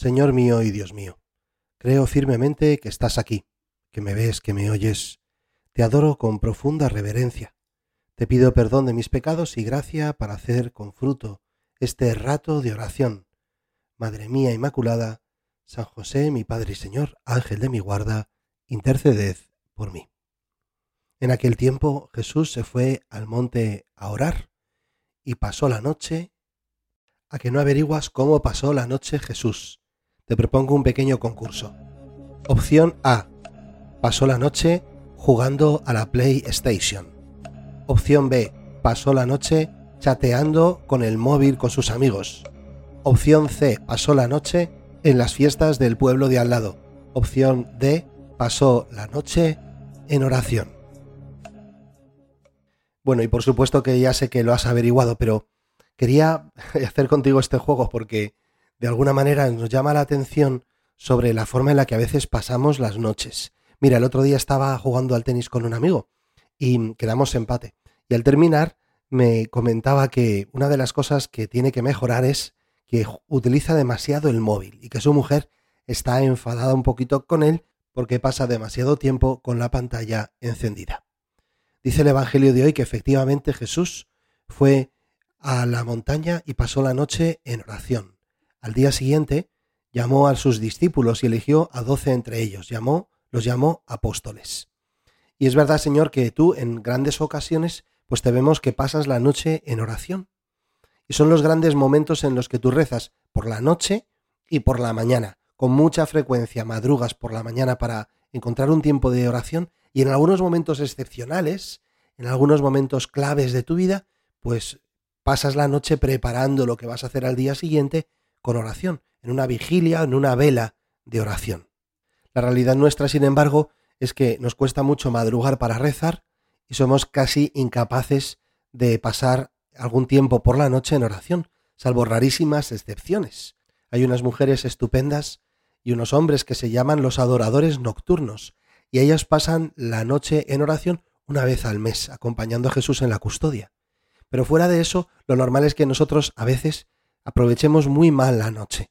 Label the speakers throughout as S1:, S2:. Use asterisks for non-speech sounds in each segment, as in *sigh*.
S1: Señor mío y Dios mío, creo firmemente que estás aquí, que me ves, que me oyes. Te adoro con profunda reverencia. Te pido perdón de mis pecados y gracia para hacer con fruto este rato de oración. Madre mía Inmaculada, San José, mi Padre y Señor, Ángel de mi guarda, interceded por mí. En aquel tiempo Jesús se fue al monte a orar y pasó la noche. A que no averiguas cómo pasó la noche Jesús te propongo un pequeño concurso. Opción A. Pasó la noche jugando a la PlayStation. Opción B. Pasó la noche chateando con el móvil con sus amigos. Opción C. Pasó la noche en las fiestas del pueblo de al lado. Opción D. Pasó la noche en oración. Bueno, y por supuesto que ya sé que lo has averiguado, pero quería *laughs* hacer contigo este juego porque de alguna manera nos llama la atención sobre la forma en la que a veces pasamos las noches. Mira, el otro día estaba jugando al tenis con un amigo y quedamos empate. Y al terminar me comentaba que una de las cosas que tiene que mejorar es que utiliza demasiado el móvil y que su mujer está enfadada un poquito con él porque pasa demasiado tiempo con la pantalla encendida. Dice el Evangelio de hoy que efectivamente Jesús fue a la montaña y pasó la noche en oración. Al día siguiente llamó a sus discípulos y eligió a doce entre ellos, llamó, los llamó apóstoles. Y es verdad, Señor, que tú en grandes ocasiones pues te vemos que pasas la noche en oración. Y son los grandes momentos en los que tú rezas por la noche y por la mañana. Con mucha frecuencia madrugas por la mañana para encontrar un tiempo de oración y en algunos momentos excepcionales, en algunos momentos claves de tu vida, pues pasas la noche preparando lo que vas a hacer al día siguiente con oración, en una vigilia, en una vela de oración. La realidad nuestra, sin embargo, es que nos cuesta mucho madrugar para rezar y somos casi incapaces de pasar algún tiempo por la noche en oración, salvo rarísimas excepciones. Hay unas mujeres estupendas y unos hombres que se llaman los adoradores nocturnos, y ellas pasan la noche en oración una vez al mes, acompañando a Jesús en la custodia. Pero fuera de eso, lo normal es que nosotros a veces aprovechemos muy mal la noche.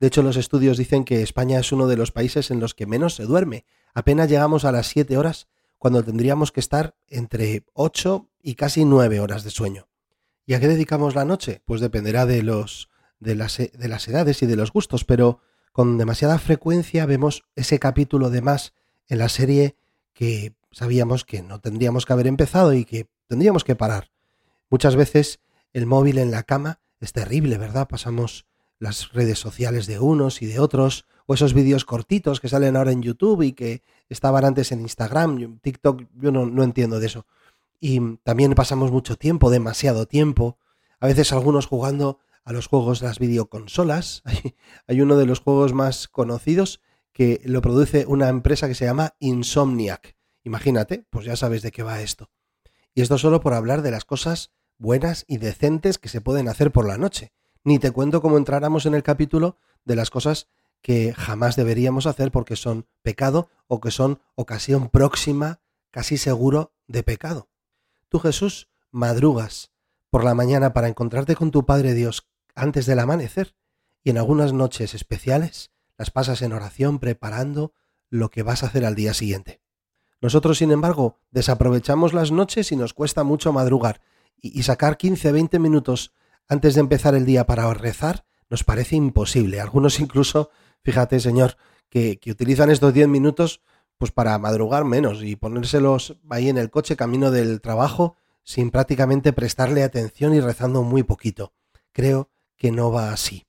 S1: De hecho, los estudios dicen que España es uno de los países en los que menos se duerme. Apenas llegamos a las siete horas cuando tendríamos que estar entre ocho y casi nueve horas de sueño. ¿Y a qué dedicamos la noche? Pues dependerá de los de las, de las edades y de los gustos, pero con demasiada frecuencia vemos ese capítulo de más en la serie que sabíamos que no tendríamos que haber empezado y que tendríamos que parar. Muchas veces el móvil en la cama es terrible, ¿verdad? Pasamos las redes sociales de unos y de otros, o esos vídeos cortitos que salen ahora en YouTube y que estaban antes en Instagram, TikTok, yo no, no entiendo de eso. Y también pasamos mucho tiempo, demasiado tiempo, a veces algunos jugando a los juegos de las videoconsolas. *laughs* Hay, hay uno de los juegos más conocidos que lo produce una empresa que se llama Insomniac. Imagínate, pues ya sabes de qué va esto. Y esto solo por hablar de las cosas buenas y decentes que se pueden hacer por la noche. Ni te cuento cómo entráramos en el capítulo de las cosas que jamás deberíamos hacer porque son pecado o que son ocasión próxima, casi seguro, de pecado. Tú, Jesús, madrugas por la mañana para encontrarte con tu Padre Dios antes del amanecer y en algunas noches especiales las pasas en oración preparando lo que vas a hacer al día siguiente. Nosotros, sin embargo, desaprovechamos las noches y nos cuesta mucho madrugar y, sacar 15, 20 minutos antes de empezar el día para rezar nos parece imposible. Algunos incluso, fíjate, Señor, que, utilizan estos 10 minutos pues para madrugar menos y ponérselos ahí en el coche camino del trabajo sin prácticamente prestarle atención y rezando muy poquito. Creo que no va así.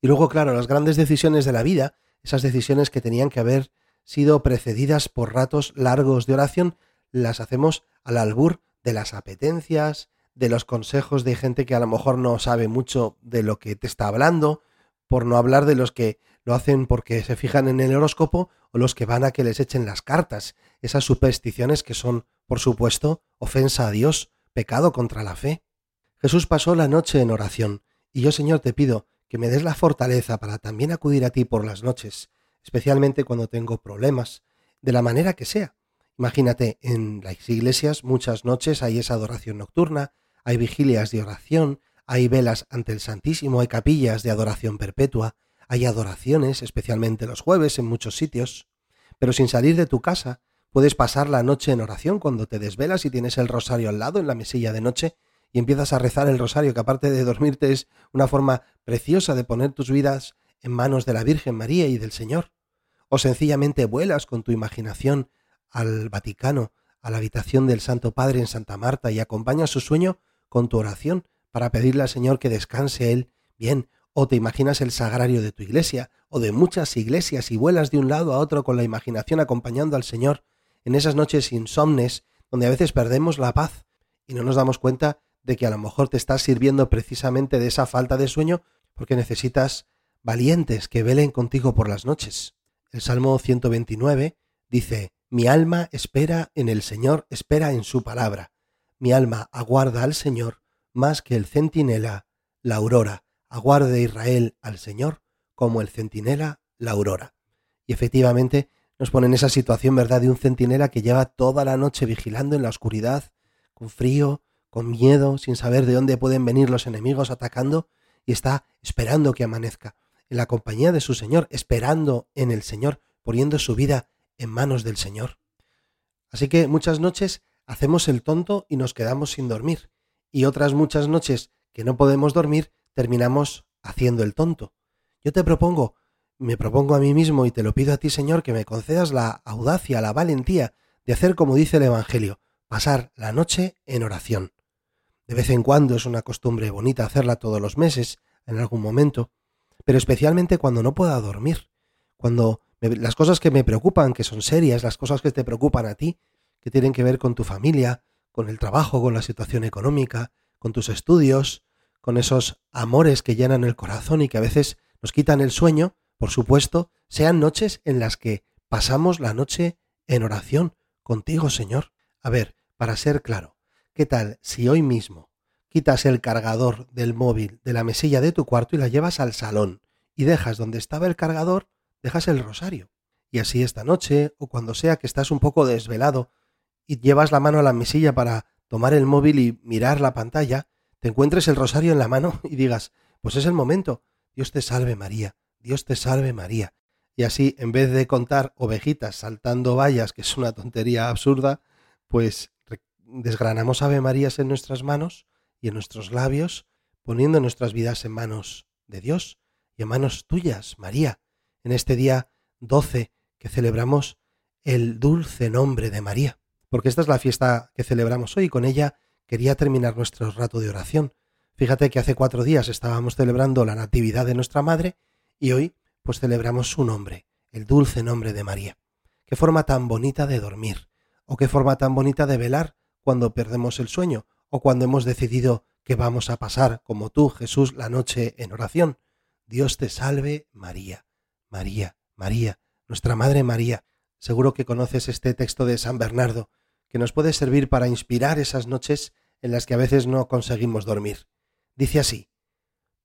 S1: Y luego, claro, las grandes decisiones de la vida, esas decisiones que tenían que haber sido precedidas por ratos largos de oración, las hacemos al albur de las apetencias, de los consejos de gente que a lo mejor no sabe mucho de lo que te está hablando, por no hablar de los que lo hacen porque se fijan en el horóscopo o los que van a que les echen las cartas, esas supersticiones que son, por supuesto, ofensa a Dios, pecado contra la fe. Jesús pasó la noche en oración, y yo, Señor, te pido que me des la fortaleza para también acudir a ti por las noches, especialmente cuando tengo problemas, de la manera que sea. Imagínate, en las iglesias muchas noches hay esa adoración nocturna, hay vigilias de oración, hay velas ante el Santísimo, hay capillas de adoración perpetua, hay adoraciones, especialmente los jueves en muchos sitios. Pero sin salir de tu casa, puedes pasar la noche en oración cuando te desvelas y tienes el rosario al lado en la mesilla de noche y empiezas a rezar el rosario, que aparte de dormirte es una forma preciosa de poner tus vidas en manos de la Virgen María y del Señor. O sencillamente vuelas con tu imaginación al Vaticano, a la habitación del Santo Padre en Santa Marta y acompañas su sueño con tu oración para pedirle al Señor que descanse Él bien, o te imaginas el sagrario de tu iglesia, o de muchas iglesias y vuelas de un lado a otro con la imaginación acompañando al Señor en esas noches insomnes donde a veces perdemos la paz y no nos damos cuenta de que a lo mejor te estás sirviendo precisamente de esa falta de sueño porque necesitas valientes que velen contigo por las noches. El Salmo 129 dice, Mi alma espera en el Señor, espera en su palabra. Mi alma aguarda al Señor más que el centinela la aurora. Aguarde Israel al Señor como el centinela la aurora. Y efectivamente nos pone en esa situación, ¿verdad?, de un centinela que lleva toda la noche vigilando en la oscuridad, con frío, con miedo, sin saber de dónde pueden venir los enemigos atacando, y está esperando que amanezca, en la compañía de su Señor, esperando en el Señor, poniendo su vida en manos del Señor. Así que muchas noches hacemos el tonto y nos quedamos sin dormir, y otras muchas noches que no podemos dormir terminamos haciendo el tonto. Yo te propongo, me propongo a mí mismo y te lo pido a ti, Señor, que me concedas la audacia, la valentía de hacer como dice el Evangelio, pasar la noche en oración. De vez en cuando es una costumbre bonita hacerla todos los meses, en algún momento, pero especialmente cuando no pueda dormir, cuando las cosas que me preocupan, que son serias, las cosas que te preocupan a ti, que tienen que ver con tu familia, con el trabajo, con la situación económica, con tus estudios, con esos amores que llenan el corazón y que a veces nos quitan el sueño, por supuesto, sean noches en las que pasamos la noche en oración contigo, Señor. A ver, para ser claro, ¿qué tal si hoy mismo quitas el cargador del móvil de la mesilla de tu cuarto y la llevas al salón y dejas donde estaba el cargador, dejas el rosario? Y así esta noche, o cuando sea que estás un poco desvelado y llevas la mano a la mesilla para tomar el móvil y mirar la pantalla, te encuentres el rosario en la mano *laughs* y digas, pues es el momento, Dios te salve María, Dios te salve María. Y así, en vez de contar ovejitas saltando vallas, que es una tontería absurda, pues desgranamos Ave Marías en nuestras manos y en nuestros labios, poniendo nuestras vidas en manos de Dios y en manos tuyas, María, en este día 12 que celebramos el dulce nombre de María porque esta es la fiesta que celebramos hoy y con ella quería terminar nuestro rato de oración. Fíjate que hace cuatro días estábamos celebrando la Natividad de nuestra Madre y hoy pues celebramos su nombre, el dulce nombre de María. Qué forma tan bonita de dormir, o qué forma tan bonita de velar cuando perdemos el sueño, o cuando hemos decidido que vamos a pasar, como tú, Jesús, la noche en oración. Dios te salve, María, María, María, nuestra Madre María. Seguro que conoces este texto de San Bernardo, que nos puede servir para inspirar esas noches en las que a veces no conseguimos dormir. Dice así,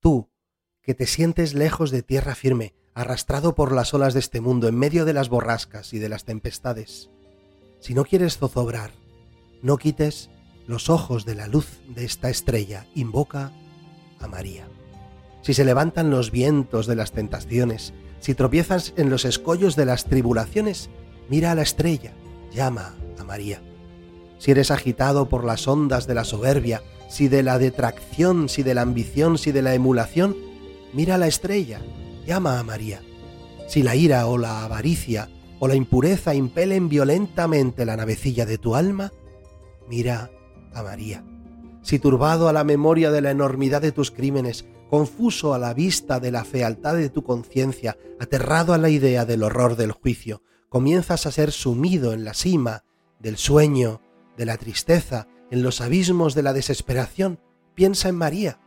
S1: Tú, que te sientes lejos de tierra firme, arrastrado por las olas de este mundo, en medio de las borrascas y de las tempestades, si no quieres zozobrar, no quites los ojos de la luz de esta estrella, invoca a María. Si se levantan los vientos de las tentaciones, si tropiezas en los escollos de las tribulaciones, mira a la estrella, llama a María si eres agitado por las ondas de la soberbia, si de la detracción, si de la ambición, si de la emulación, mira la estrella, llama a María. Si la ira o la avaricia o la impureza impelen violentamente la navecilla de tu alma, mira a María. Si turbado a la memoria de la enormidad de tus crímenes, confuso a la vista de la fealdad de tu conciencia, aterrado a la idea del horror del juicio, comienzas a ser sumido en la cima del sueño de la tristeza, en los abismos de la desesperación, piensa en María.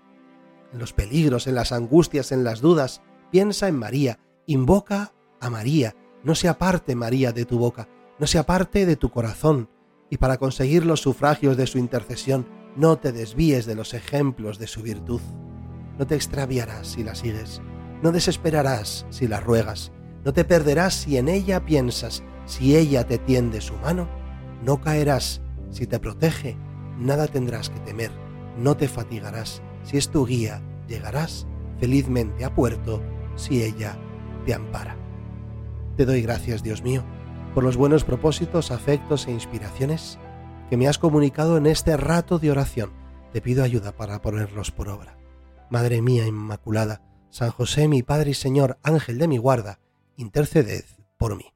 S1: En los peligros, en las angustias, en las dudas, piensa en María, invoca a María, no se aparte María de tu boca, no se aparte de tu corazón, y para conseguir los sufragios de su intercesión, no te desvíes de los ejemplos de su virtud. No te extraviarás si la sigues, no desesperarás si la ruegas, no te perderás si en ella piensas, si ella te tiende su mano, no caerás si te protege, nada tendrás que temer, no te fatigarás, si es tu guía, llegarás felizmente a puerto si ella te ampara. Te doy gracias, Dios mío, por los buenos propósitos, afectos e inspiraciones que me has comunicado en este rato de oración. Te pido ayuda para ponerlos por obra. Madre mía Inmaculada, San José mi Padre y Señor, Ángel de mi guarda, interceded por mí.